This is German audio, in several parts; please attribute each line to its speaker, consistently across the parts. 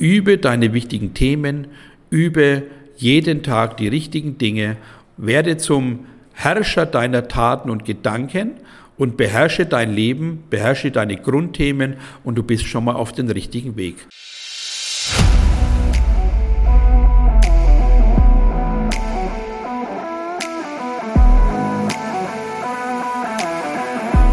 Speaker 1: übe deine wichtigen Themen, übe jeden Tag die richtigen Dinge, werde zum Herrscher deiner Taten und Gedanken und beherrsche dein Leben, beherrsche deine Grundthemen und du bist schon mal auf den richtigen Weg.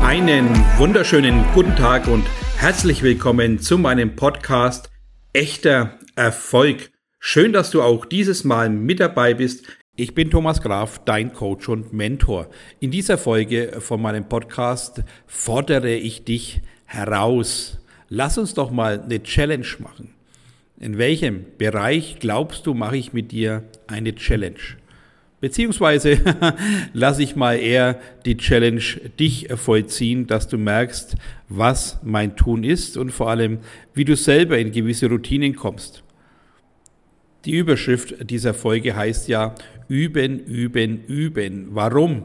Speaker 1: Einen wunderschönen guten Tag und herzlich willkommen zu meinem Podcast Echter Erfolg. Schön, dass du auch dieses Mal mit dabei bist. Ich bin Thomas Graf, dein Coach und Mentor. In dieser Folge von meinem Podcast fordere ich dich heraus. Lass uns doch mal eine Challenge machen. In welchem Bereich glaubst du, mache ich mit dir eine Challenge? Beziehungsweise lasse ich mal eher die Challenge dich vollziehen, dass du merkst, was mein Tun ist und vor allem, wie du selber in gewisse Routinen kommst. Die Überschrift dieser Folge heißt ja Üben, Üben, Üben. Warum?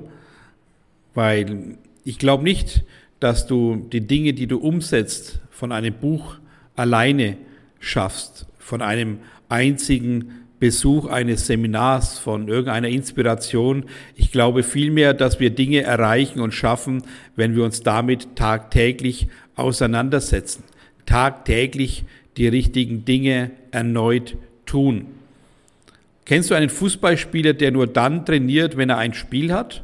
Speaker 1: Weil ich glaube nicht, dass du die Dinge, die du umsetzt, von einem Buch alleine schaffst, von einem einzigen Besuch eines Seminars, von irgendeiner Inspiration. Ich glaube vielmehr, dass wir Dinge erreichen und schaffen, wenn wir uns damit tagtäglich auseinandersetzen, tagtäglich die richtigen Dinge erneut tun. Kennst du einen Fußballspieler, der nur dann trainiert, wenn er ein Spiel hat?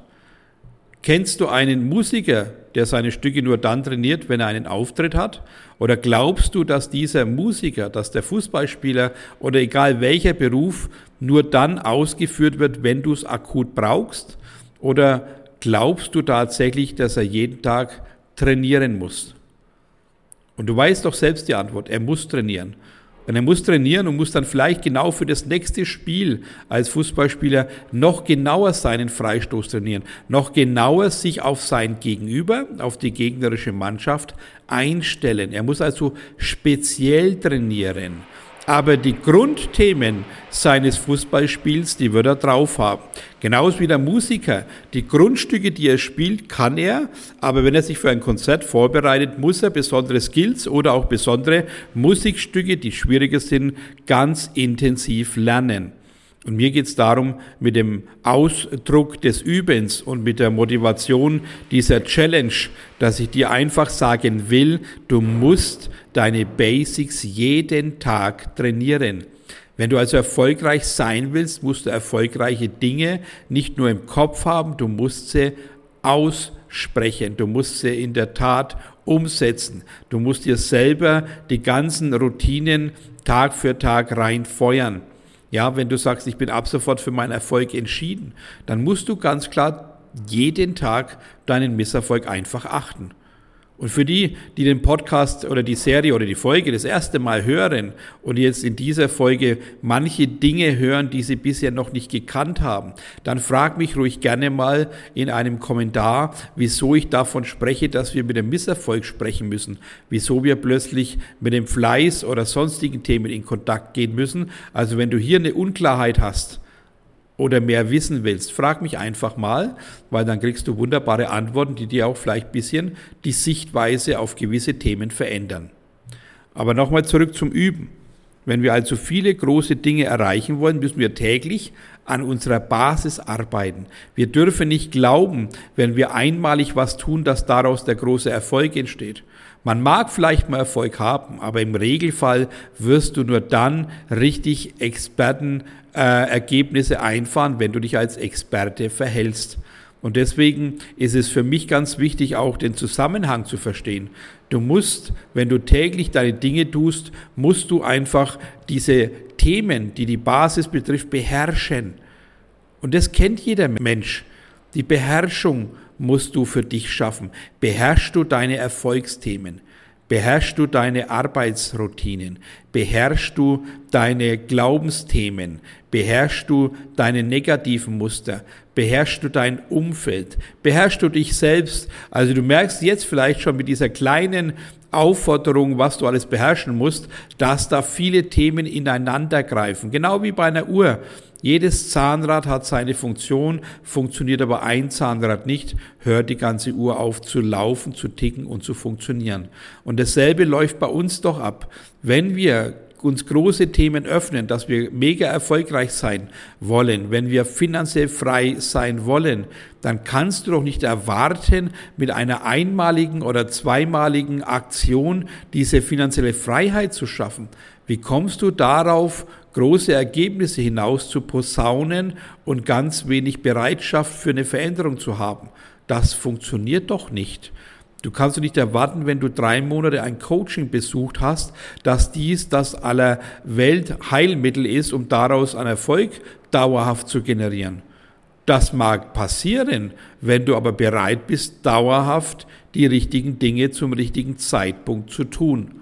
Speaker 1: Kennst du einen Musiker, der seine Stücke nur dann trainiert, wenn er einen Auftritt hat? Oder glaubst du, dass dieser Musiker, dass der Fußballspieler oder egal welcher Beruf nur dann ausgeführt wird, wenn du es akut brauchst? Oder glaubst du tatsächlich, dass er jeden Tag trainieren muss? Und du weißt doch selbst die Antwort, er muss trainieren. Und er muss trainieren und muss dann vielleicht genau für das nächste Spiel als Fußballspieler noch genauer seinen Freistoß trainieren, noch genauer sich auf sein Gegenüber, auf die gegnerische Mannschaft einstellen. Er muss also speziell trainieren aber die Grundthemen seines Fußballspiels, die wird er drauf haben. Genauso wie der Musiker. Die Grundstücke, die er spielt, kann er, aber wenn er sich für ein Konzert vorbereitet, muss er besondere Skills oder auch besondere Musikstücke, die schwieriger sind, ganz intensiv lernen. Und mir geht es darum, mit dem Ausdruck des Übens und mit der Motivation dieser Challenge, dass ich dir einfach sagen will, du musst deine Basics jeden Tag trainieren. Wenn du also erfolgreich sein willst, musst du erfolgreiche Dinge nicht nur im Kopf haben, du musst sie aussprechen, du musst sie in der Tat umsetzen. Du musst dir selber die ganzen Routinen Tag für Tag reinfeuern. Ja, wenn du sagst, ich bin ab sofort für meinen Erfolg entschieden, dann musst du ganz klar jeden Tag deinen Misserfolg einfach achten. Und für die, die den Podcast oder die Serie oder die Folge das erste Mal hören und jetzt in dieser Folge manche Dinge hören, die sie bisher noch nicht gekannt haben, dann frag mich ruhig gerne mal in einem Kommentar, wieso ich davon spreche, dass wir mit dem Misserfolg sprechen müssen, wieso wir plötzlich mit dem Fleiß oder sonstigen Themen in Kontakt gehen müssen. Also wenn du hier eine Unklarheit hast, oder mehr wissen willst, frag mich einfach mal, weil dann kriegst du wunderbare Antworten, die dir auch vielleicht ein bisschen die Sichtweise auf gewisse Themen verändern. Aber nochmal zurück zum Üben. Wenn wir also viele große Dinge erreichen wollen, müssen wir täglich an unserer Basis arbeiten. Wir dürfen nicht glauben, wenn wir einmalig was tun, dass daraus der große Erfolg entsteht. Man mag vielleicht mal Erfolg haben, aber im Regelfall wirst du nur dann richtig Expertenergebnisse äh, einfahren, wenn du dich als Experte verhältst. Und deswegen ist es für mich ganz wichtig, auch den Zusammenhang zu verstehen. Du musst, wenn du täglich deine Dinge tust, musst du einfach diese Themen, die die Basis betrifft, beherrschen. Und das kennt jeder Mensch. Die Beherrschung musst du für dich schaffen. Beherrschst du deine Erfolgsthemen? Beherrschst du deine Arbeitsroutinen? Beherrschst du deine Glaubensthemen? Beherrschst du deine negativen Muster? Beherrschst du dein Umfeld? Beherrschst du dich selbst? Also du merkst jetzt vielleicht schon mit dieser kleinen Aufforderung, was du alles beherrschen musst, dass da viele Themen ineinander greifen. Genau wie bei einer Uhr. Jedes Zahnrad hat seine Funktion, funktioniert aber ein Zahnrad nicht, hört die ganze Uhr auf zu laufen, zu ticken und zu funktionieren. Und dasselbe läuft bei uns doch ab. Wenn wir uns große Themen öffnen, dass wir mega erfolgreich sein wollen, wenn wir finanziell frei sein wollen, dann kannst du doch nicht erwarten, mit einer einmaligen oder zweimaligen Aktion diese finanzielle Freiheit zu schaffen. Wie kommst du darauf, große Ergebnisse hinaus zu posaunen und ganz wenig Bereitschaft für eine Veränderung zu haben? Das funktioniert doch nicht. Du kannst nicht erwarten, wenn du drei Monate ein Coaching besucht hast, dass dies das aller Weltheilmittel ist, um daraus einen Erfolg dauerhaft zu generieren. Das mag passieren, wenn du aber bereit bist, dauerhaft die richtigen Dinge zum richtigen Zeitpunkt zu tun.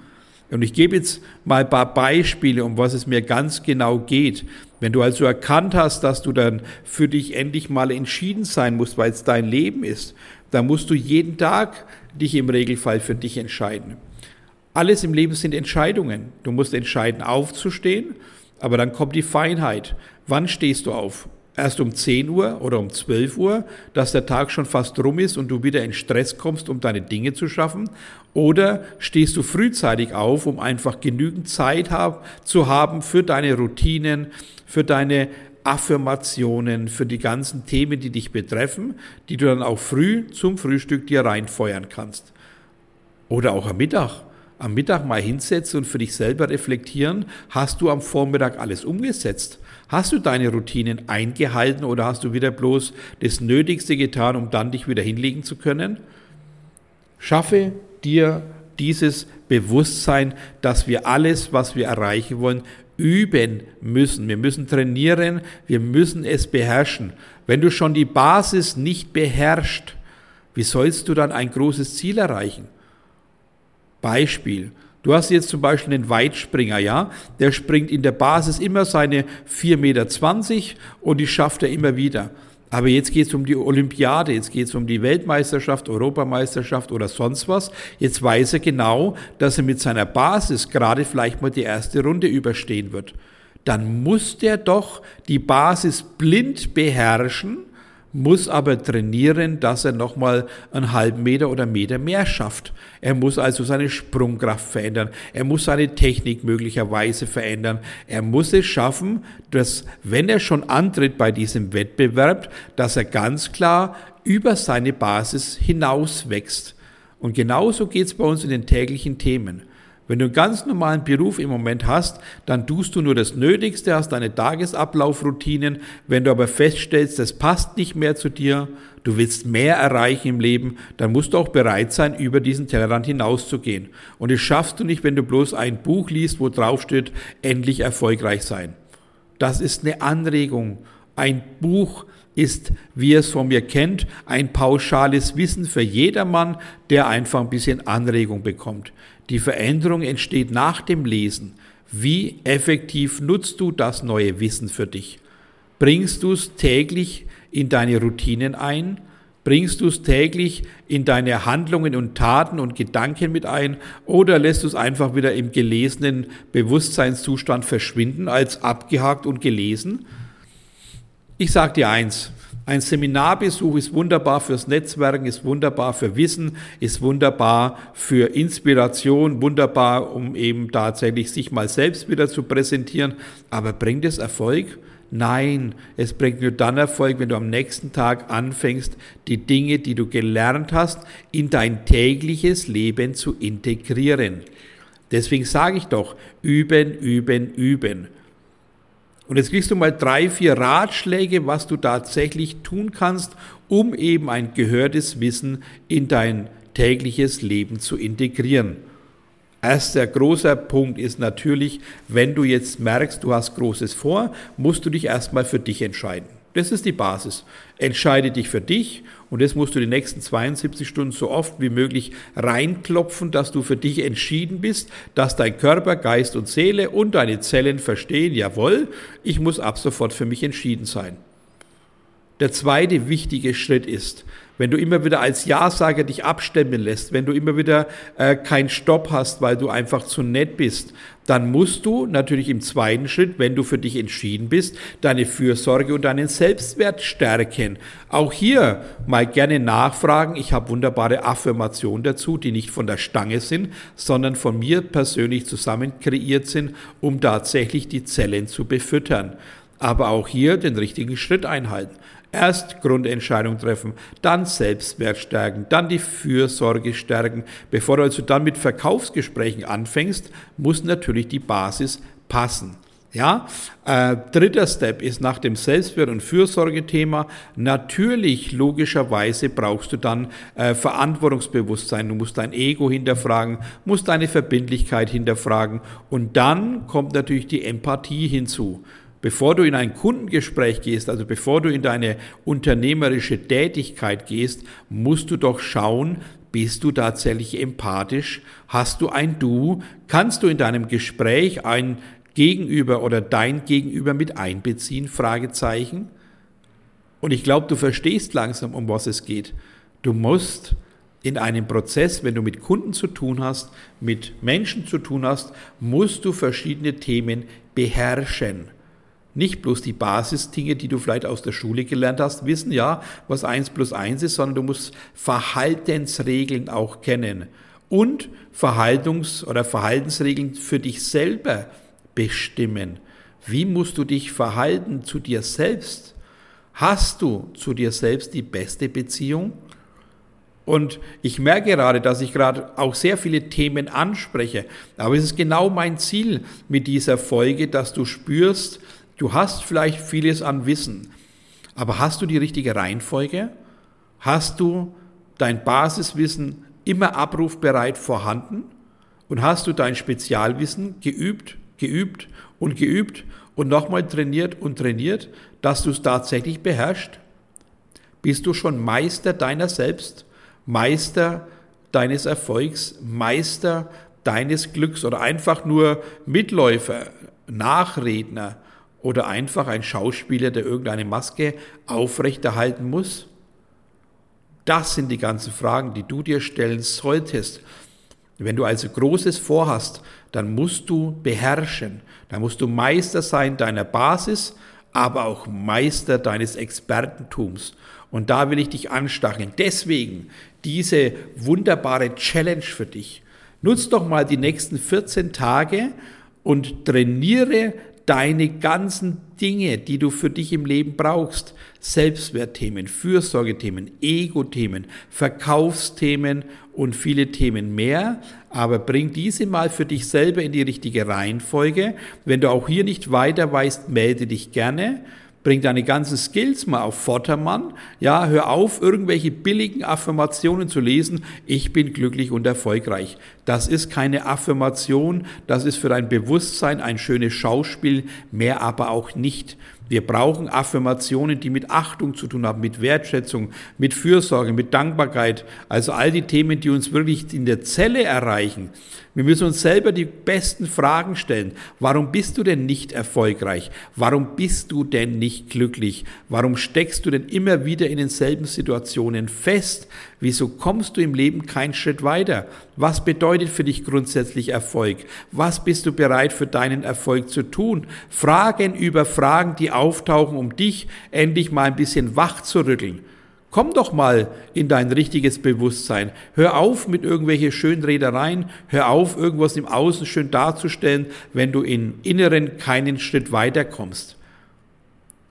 Speaker 1: Und ich gebe jetzt mal ein paar Beispiele, um was es mir ganz genau geht. Wenn du also erkannt hast, dass du dann für dich endlich mal entschieden sein musst, weil es dein Leben ist, dann musst du jeden Tag dich im Regelfall für dich entscheiden. Alles im Leben sind Entscheidungen. Du musst entscheiden, aufzustehen, aber dann kommt die Feinheit. Wann stehst du auf? Erst um 10 Uhr oder um 12 Uhr, dass der Tag schon fast rum ist und du wieder in Stress kommst, um deine Dinge zu schaffen? Oder stehst du frühzeitig auf, um einfach genügend Zeit hab, zu haben für deine Routinen, für deine Affirmationen, für die ganzen Themen, die dich betreffen, die du dann auch früh zum Frühstück dir reinfeuern kannst. Oder auch am Mittag. Am Mittag mal hinsetzen und für dich selber reflektieren, hast du am Vormittag alles umgesetzt? Hast du deine Routinen eingehalten oder hast du wieder bloß das Nötigste getan, um dann dich wieder hinlegen zu können? Schaffe dir dieses Bewusstsein, dass wir alles, was wir erreichen wollen, üben müssen. Wir müssen trainieren, wir müssen es beherrschen. Wenn du schon die Basis nicht beherrschst, wie sollst du dann ein großes Ziel erreichen? Beispiel. Du hast jetzt zum Beispiel einen Weitspringer, ja, der springt in der Basis immer seine 4,20 Meter und die schafft er immer wieder. Aber jetzt geht es um die Olympiade, jetzt geht es um die Weltmeisterschaft, Europameisterschaft oder sonst was. Jetzt weiß er genau, dass er mit seiner Basis gerade vielleicht mal die erste Runde überstehen wird. Dann muss der doch die Basis blind beherrschen muss aber trainieren, dass er nochmal einen halben Meter oder Meter mehr schafft. Er muss also seine Sprungkraft verändern. Er muss seine Technik möglicherweise verändern. Er muss es schaffen, dass, wenn er schon antritt bei diesem Wettbewerb, dass er ganz klar über seine Basis hinaus wächst. Und genauso geht es bei uns in den täglichen Themen. Wenn du einen ganz normalen Beruf im Moment hast, dann tust du nur das Nötigste, hast deine Tagesablaufroutinen. Wenn du aber feststellst, das passt nicht mehr zu dir, du willst mehr erreichen im Leben, dann musst du auch bereit sein, über diesen Tellerrand hinauszugehen. Und das schaffst du nicht, wenn du bloß ein Buch liest, wo drauf steht, endlich erfolgreich sein. Das ist eine Anregung. Ein Buch ist, wie es von mir kennt, ein pauschales Wissen für jedermann, der einfach ein bisschen Anregung bekommt. Die Veränderung entsteht nach dem Lesen. Wie effektiv nutzt du das neue Wissen für dich? Bringst du es täglich in deine Routinen ein? Bringst du es täglich in deine Handlungen und Taten und Gedanken mit ein? Oder lässt du es einfach wieder im gelesenen Bewusstseinszustand verschwinden als abgehakt und gelesen? Ich sage dir eins, ein Seminarbesuch ist wunderbar fürs Netzwerken, ist wunderbar für Wissen, ist wunderbar für Inspiration, wunderbar, um eben tatsächlich sich mal selbst wieder zu präsentieren. Aber bringt es Erfolg? Nein, es bringt nur dann Erfolg, wenn du am nächsten Tag anfängst, die Dinge, die du gelernt hast, in dein tägliches Leben zu integrieren. Deswegen sage ich doch, üben, üben, üben. Und jetzt kriegst du mal drei, vier Ratschläge, was du tatsächlich tun kannst, um eben ein gehörtes Wissen in dein tägliches Leben zu integrieren. Erster großer Punkt ist natürlich, wenn du jetzt merkst, du hast Großes vor, musst du dich erstmal für dich entscheiden. Das ist die Basis. Entscheide dich für dich und das musst du die nächsten 72 Stunden so oft wie möglich reinklopfen, dass du für dich entschieden bist, dass dein Körper, Geist und Seele und deine Zellen verstehen, jawohl, ich muss ab sofort für mich entschieden sein. Der zweite wichtige Schritt ist, wenn du immer wieder als Ja-Sager dich abstemmen lässt, wenn du immer wieder äh, keinen Stopp hast, weil du einfach zu nett bist, dann musst du natürlich im zweiten Schritt, wenn du für dich entschieden bist, deine Fürsorge und deinen Selbstwert stärken. Auch hier mal gerne nachfragen. Ich habe wunderbare Affirmationen dazu, die nicht von der Stange sind, sondern von mir persönlich zusammen kreiert sind, um tatsächlich die Zellen zu befüttern. Aber auch hier den richtigen Schritt einhalten. Erst Grundentscheidung treffen, dann Selbstwert stärken, dann die Fürsorge stärken. Bevor du also dann mit Verkaufsgesprächen anfängst, muss natürlich die Basis passen. Ja, äh, dritter Step ist nach dem Selbstwert- und Fürsorgethema. Natürlich, logischerweise brauchst du dann äh, Verantwortungsbewusstsein. Du musst dein Ego hinterfragen, musst deine Verbindlichkeit hinterfragen. Und dann kommt natürlich die Empathie hinzu. Bevor du in ein Kundengespräch gehst, also bevor du in deine unternehmerische Tätigkeit gehst, musst du doch schauen, bist du tatsächlich empathisch? Hast du ein Du? Kannst du in deinem Gespräch ein Gegenüber oder dein Gegenüber mit einbeziehen? Fragezeichen. Und ich glaube, du verstehst langsam, um was es geht. Du musst in einem Prozess, wenn du mit Kunden zu tun hast, mit Menschen zu tun hast, musst du verschiedene Themen beherrschen nicht bloß die Basisdinge, die du vielleicht aus der Schule gelernt hast, wissen ja, was eins plus eins ist, sondern du musst Verhaltensregeln auch kennen und Verhaltungs- oder Verhaltensregeln für dich selber bestimmen. Wie musst du dich verhalten zu dir selbst? Hast du zu dir selbst die beste Beziehung? Und ich merke gerade, dass ich gerade auch sehr viele Themen anspreche. Aber es ist genau mein Ziel mit dieser Folge, dass du spürst, Du hast vielleicht vieles an Wissen, aber hast du die richtige Reihenfolge? Hast du dein Basiswissen immer abrufbereit vorhanden? Und hast du dein Spezialwissen geübt, geübt und geübt und nochmal trainiert und trainiert, dass du es tatsächlich beherrschst? Bist du schon Meister deiner selbst, Meister deines Erfolgs, Meister deines Glücks oder einfach nur Mitläufer, Nachredner, oder einfach ein Schauspieler, der irgendeine Maske aufrechterhalten muss? Das sind die ganzen Fragen, die du dir stellen solltest. Wenn du also Großes vorhast, dann musst du beherrschen, dann musst du Meister sein deiner Basis, aber auch Meister deines Expertentums. Und da will ich dich anstacheln. Deswegen diese wunderbare Challenge für dich. Nutz doch mal die nächsten 14 Tage und trainiere deine ganzen Dinge, die du für dich im Leben brauchst, Selbstwertthemen, Fürsorgethemen, Ego-Themen, Verkaufsthemen und viele Themen mehr, aber bring diese mal für dich selber in die richtige Reihenfolge. Wenn du auch hier nicht weiter weißt, melde dich gerne bring deine ganzen Skills mal auf Vordermann. Ja, hör auf, irgendwelche billigen Affirmationen zu lesen. Ich bin glücklich und erfolgreich. Das ist keine Affirmation. Das ist für dein Bewusstsein ein schönes Schauspiel, mehr aber auch nicht. Wir brauchen Affirmationen, die mit Achtung zu tun haben, mit Wertschätzung, mit Fürsorge, mit Dankbarkeit. Also all die Themen, die uns wirklich in der Zelle erreichen. Wir müssen uns selber die besten Fragen stellen. Warum bist du denn nicht erfolgreich? Warum bist du denn nicht glücklich? Warum steckst du denn immer wieder in denselben Situationen fest? Wieso kommst du im Leben keinen Schritt weiter? Was bedeutet für dich grundsätzlich Erfolg? Was bist du bereit für deinen Erfolg zu tun? Fragen über Fragen, die auftauchen, um dich endlich mal ein bisschen wach zu rütteln. Komm doch mal in dein richtiges Bewusstsein. Hör auf mit irgendwelche Schönredereien. Hör auf, irgendwas im Außen schön darzustellen, wenn du im Inneren keinen Schritt weiterkommst.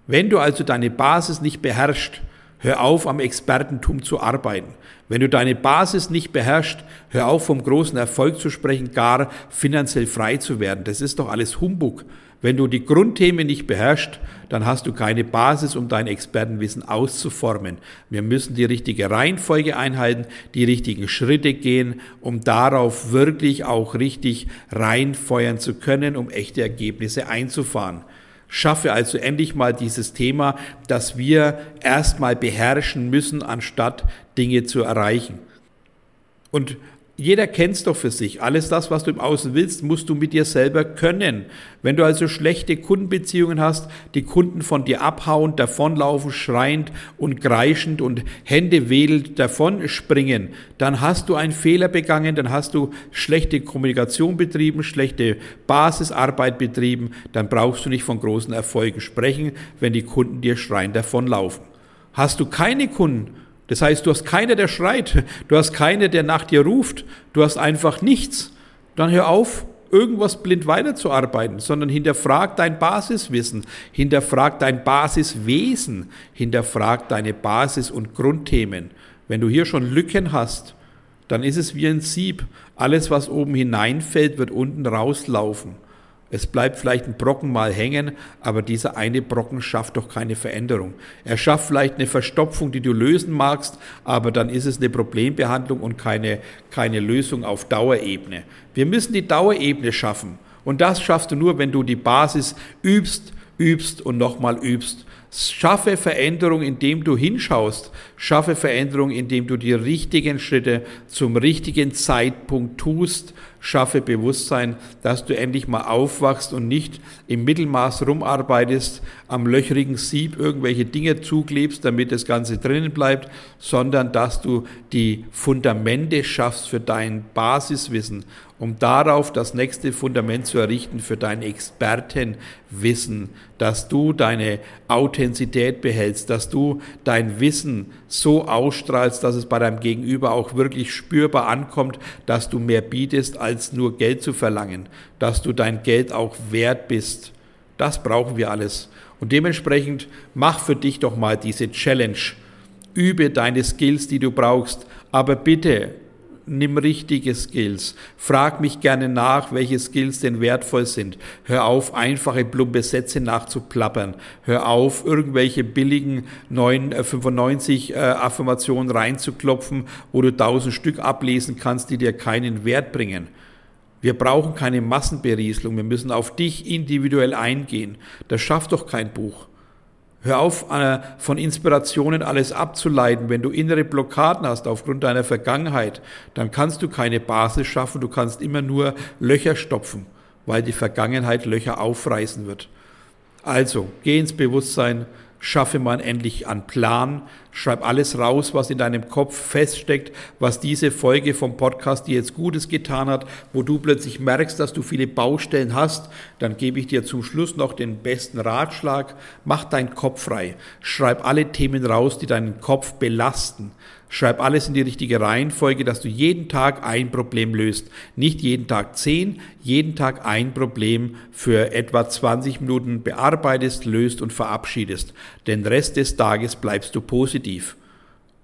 Speaker 1: Wenn du also deine Basis nicht beherrschst, Hör auf, am Expertentum zu arbeiten. Wenn du deine Basis nicht beherrschst, hör auf, vom großen Erfolg zu sprechen, gar finanziell frei zu werden. Das ist doch alles Humbug. Wenn du die Grundthemen nicht beherrschst, dann hast du keine Basis, um dein Expertenwissen auszuformen. Wir müssen die richtige Reihenfolge einhalten, die richtigen Schritte gehen, um darauf wirklich auch richtig reinfeuern zu können, um echte Ergebnisse einzufahren. Schaffe also endlich mal dieses Thema, dass wir erstmal beherrschen müssen, anstatt Dinge zu erreichen. Und jeder kennt es doch für sich. Alles das, was du im Außen willst, musst du mit dir selber können. Wenn du also schlechte Kundenbeziehungen hast, die Kunden von dir abhauen, davonlaufen, schreiend und kreischend und Hände wedelnd davon springen, dann hast du einen Fehler begangen, dann hast du schlechte Kommunikation betrieben, schlechte Basisarbeit betrieben, dann brauchst du nicht von großen Erfolgen sprechen, wenn die Kunden dir schreiend davonlaufen. Hast du keine Kunden, das heißt, du hast keiner, der schreit, du hast keiner, der nach dir ruft, du hast einfach nichts. Dann hör auf, irgendwas blind weiterzuarbeiten, sondern hinterfrag dein Basiswissen, hinterfrag dein Basiswesen, hinterfrag deine Basis- und Grundthemen. Wenn du hier schon Lücken hast, dann ist es wie ein Sieb. Alles, was oben hineinfällt, wird unten rauslaufen. Es bleibt vielleicht ein Brocken mal hängen, aber dieser eine Brocken schafft doch keine Veränderung. Er schafft vielleicht eine Verstopfung, die du lösen magst, aber dann ist es eine Problembehandlung und keine, keine Lösung auf Dauerebene. Wir müssen die Dauerebene schaffen. Und das schaffst du nur, wenn du die Basis übst, übst und nochmal übst. Schaffe Veränderung, indem du hinschaust. Schaffe Veränderung, indem du die richtigen Schritte zum richtigen Zeitpunkt tust. Schaffe Bewusstsein, dass du endlich mal aufwachst und nicht im Mittelmaß rumarbeitest, am löchrigen Sieb irgendwelche Dinge zuklebst, damit das Ganze drinnen bleibt, sondern dass du die Fundamente schaffst für dein Basiswissen um darauf das nächste Fundament zu errichten für dein Expertenwissen, dass du deine Authentizität behältst, dass du dein Wissen so ausstrahlst, dass es bei deinem Gegenüber auch wirklich spürbar ankommt, dass du mehr bietest, als nur Geld zu verlangen, dass du dein Geld auch wert bist. Das brauchen wir alles. Und dementsprechend mach für dich doch mal diese Challenge. Übe deine Skills, die du brauchst, aber bitte nimm richtige Skills. Frag mich gerne nach, welche Skills denn wertvoll sind. Hör auf, einfache plumpe Sätze nachzuplappern. Hör auf, irgendwelche billigen 995 äh, äh, Affirmationen reinzuklopfen, wo du tausend Stück ablesen kannst, die dir keinen Wert bringen. Wir brauchen keine Massenberieselung. Wir müssen auf dich individuell eingehen. Das schafft doch kein Buch. Hör auf, äh, von Inspirationen alles abzuleiten. Wenn du innere Blockaden hast aufgrund deiner Vergangenheit, dann kannst du keine Basis schaffen, du kannst immer nur Löcher stopfen, weil die Vergangenheit Löcher aufreißen wird. Also, geh ins Bewusstsein, schaffe man endlich einen Plan, schreib alles raus, was in deinem Kopf feststeckt, was diese Folge vom Podcast dir jetzt Gutes getan hat, wo du plötzlich merkst, dass du viele Baustellen hast, dann gebe ich dir zum Schluss noch den besten Ratschlag, mach deinen Kopf frei, schreib alle Themen raus, die deinen Kopf belasten. Schreib alles in die richtige Reihenfolge, dass du jeden Tag ein Problem löst. Nicht jeden Tag zehn, jeden Tag ein Problem für etwa 20 Minuten bearbeitest, löst und verabschiedest. Den Rest des Tages bleibst du positiv.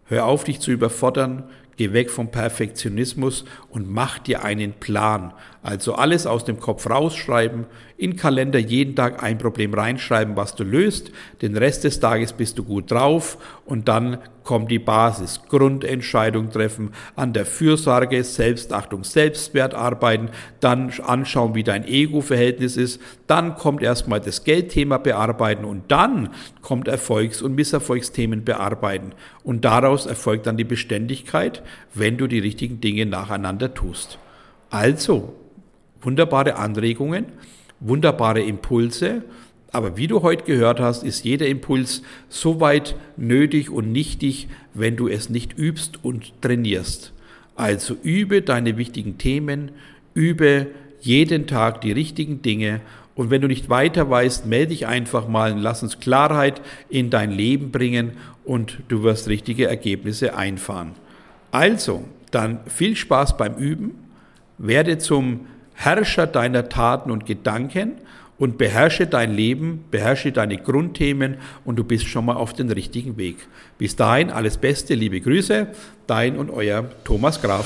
Speaker 1: Hör auf, dich zu überfordern, Geh weg vom Perfektionismus und mach dir einen Plan. Also alles aus dem Kopf rausschreiben, in Kalender jeden Tag ein Problem reinschreiben, was du löst. Den Rest des Tages bist du gut drauf und dann kommt die Basis. Grundentscheidung treffen, an der Fürsorge, Selbstachtung, Selbstwert arbeiten, dann anschauen, wie dein Ego-Verhältnis ist. Dann kommt erstmal das Geldthema bearbeiten und dann kommt Erfolgs- und Misserfolgsthemen bearbeiten. Und daraus erfolgt dann die Beständigkeit, wenn du die richtigen Dinge nacheinander tust. Also, wunderbare Anregungen, wunderbare Impulse, aber wie du heute gehört hast, ist jeder Impuls so weit nötig und nichtig, wenn du es nicht übst und trainierst. Also übe deine wichtigen Themen, übe jeden Tag die richtigen Dinge und wenn du nicht weiter weißt, melde dich einfach mal und lass uns Klarheit in dein Leben bringen und du wirst richtige Ergebnisse einfahren. Also, dann viel Spaß beim Üben, werde zum Herrscher deiner Taten und Gedanken und beherrsche dein Leben, beherrsche deine Grundthemen und du bist schon mal auf den richtigen Weg. Bis dahin alles Beste, liebe Grüße, dein und euer Thomas Graf.